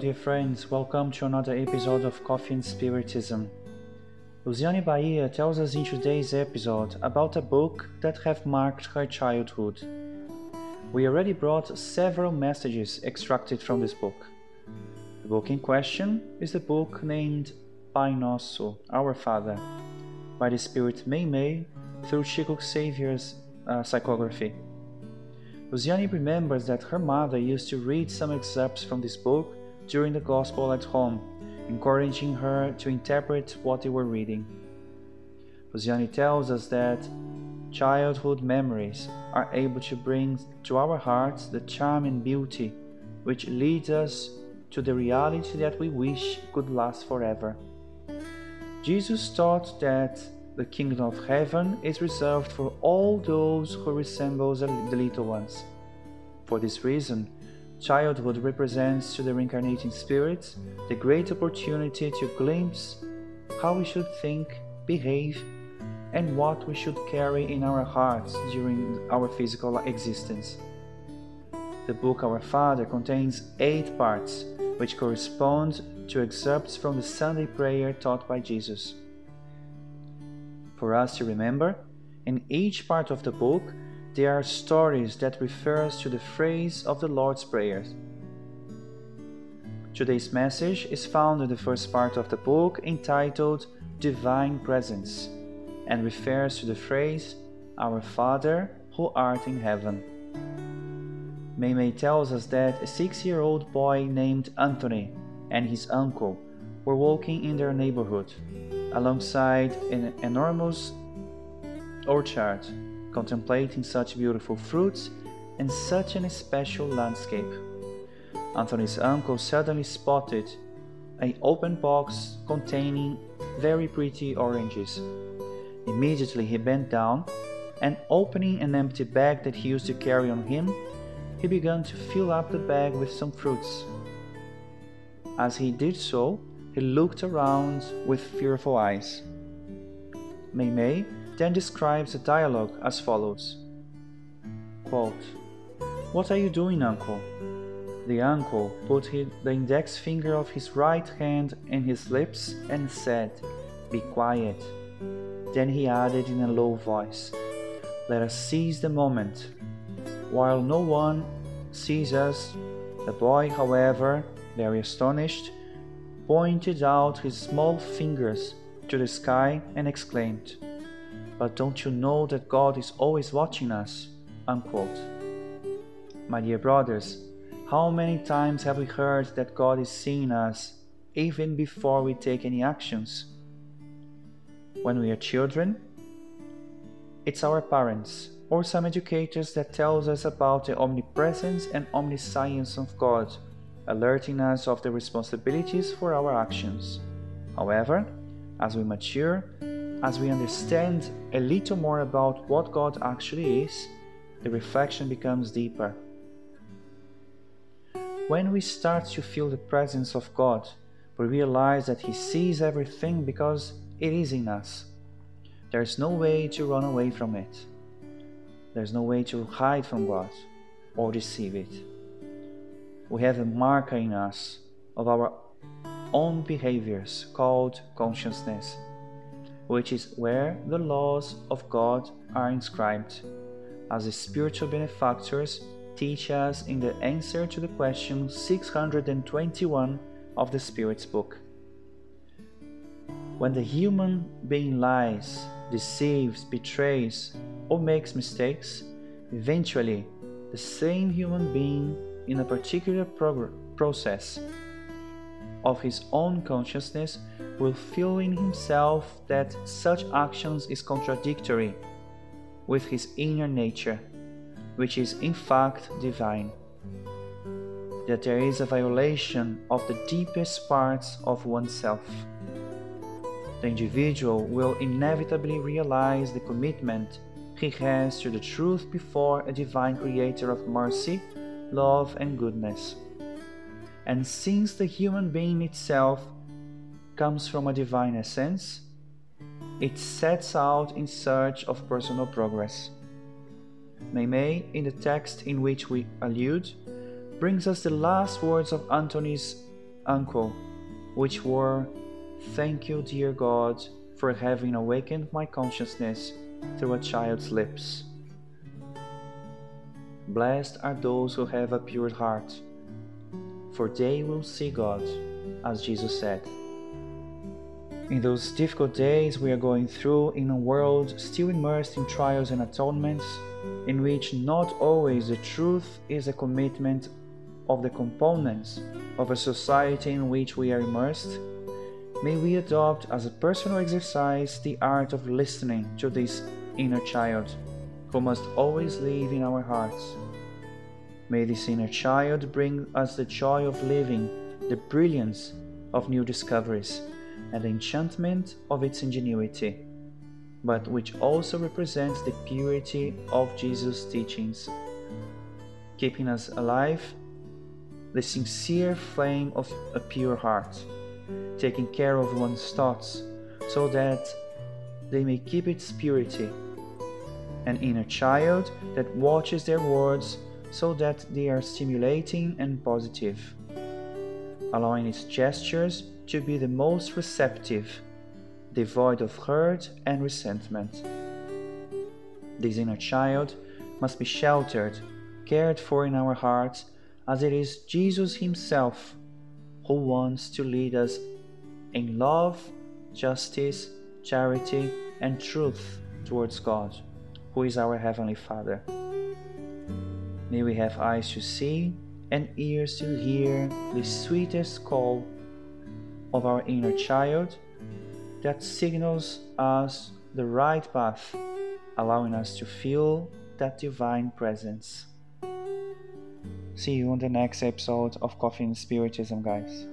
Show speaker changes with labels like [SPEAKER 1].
[SPEAKER 1] dear friends, welcome to another episode of Coffee and Spiritism. Luciane Bahia tells us in today's episode about a book that have marked her childhood. We already brought several messages extracted from this book. The book in question is the book named Pai Nosso, Our Father, by the spirit Mei Mei through Chico Xavier's uh, psychography. Luciane remembers that her mother used to read some excerpts from this book during the Gospel at home, encouraging her to interpret what they were reading. Luciane tells us that childhood memories are able to bring to our hearts the charm and beauty which leads us to the reality that we wish could last forever. Jesus taught that the kingdom of heaven is reserved for all those who resemble the little ones. For this reason, childhood represents to the reincarnating spirits the great opportunity to glimpse how we should think, behave, and what we should carry in our hearts during our physical existence. The book Our Father contains eight parts, which correspond to excerpts from the Sunday prayer taught by Jesus for us to remember. In each part of the book, there are stories that refers to the phrase of the Lord's Prayer. Today's message is found in the first part of the book entitled Divine Presence and refers to the phrase Our Father who art in heaven. Mei tells us that a six-year-old boy named Anthony and his uncle were walking in their neighborhood alongside an enormous orchard, contemplating such beautiful fruits and such an special landscape. Anthony's uncle suddenly spotted an open box containing very pretty oranges. Immediately he bent down and opening an empty bag that he used to carry on him, he began to fill up the bag with some fruits. As he did so, he looked around with fearful eyes. Mei Mei then describes the dialogue as follows Quote, What are you doing, uncle? The uncle put the index finger of his right hand in his lips and said, Be quiet. Then he added in a low voice, Let us seize the moment. While no one sees us, the boy, however, very astonished, pointed out his small fingers to the sky and exclaimed, But don't you know that God is always watching us? Unquote. My dear brothers, how many times have we heard that God is seeing us even before we take any actions? When we are children, it's our parents or some educators that tells us about the omnipresence and omniscience of God alerting us of the responsibilities for our actions. However, as we mature, as we understand a little more about what God actually is, the reflection becomes deeper. When we start to feel the presence of God, we realize that He sees everything because it is in us. There's no way to run away from it. There's no way to hide from God or deceive it we have a marker in us of our own behaviors called consciousness, which is where the laws of God are inscribed, as the spiritual benefactors teach us in the answer to the question 621 of the Spirit's book. When the human being lies, deceives, betrays, or makes mistakes, eventually the same human being in a particular process of his own consciousness will feel in himself that such actions is contradictory with his inner nature, which is in fact divine. That there is a violation of the deepest parts of oneself. The individual will inevitably realize the commitment he has to the truth before a divine creator of mercy love, and goodness. And since the human being itself comes from a divine essence, it sets out in search of personal progress. Mei Mei, in the text in which we allude, brings us the last words of Anthony's uncle, which were, Thank you, dear God, for having awakened my consciousness through a child's lips. Blessed are those who have a pure heart, for they will see God, as Jesus said. In those difficult days we are going through in a world still immersed in trials and atonements, in which not always the truth is a commitment of the components of a society in which we are immersed, may we adopt as a personal exercise the art of listening to this inner child who must always live in our hearts. May this inner child bring us the joy of living, the brilliance of new discoveries and the enchantment of its ingenuity, but which also represents the purity of Jesus' teachings, keeping us alive the sincere flame of a pure heart, taking care of one's thoughts so that they may keep its purity, an inner child that watches their words so that they are stimulating and positive, allowing its gestures to be the most receptive, devoid of hurt and resentment. This inner child must be sheltered, cared for in our hearts, as it is Jesus Himself who wants to lead us in love, justice, charity, and truth towards God, who is our Heavenly Father. May we have eyes to see and ears to hear the sweetest call of our inner child that signals us the right path, allowing us to feel that divine presence. See you on the next episode of Coffee and Spiritism, guys.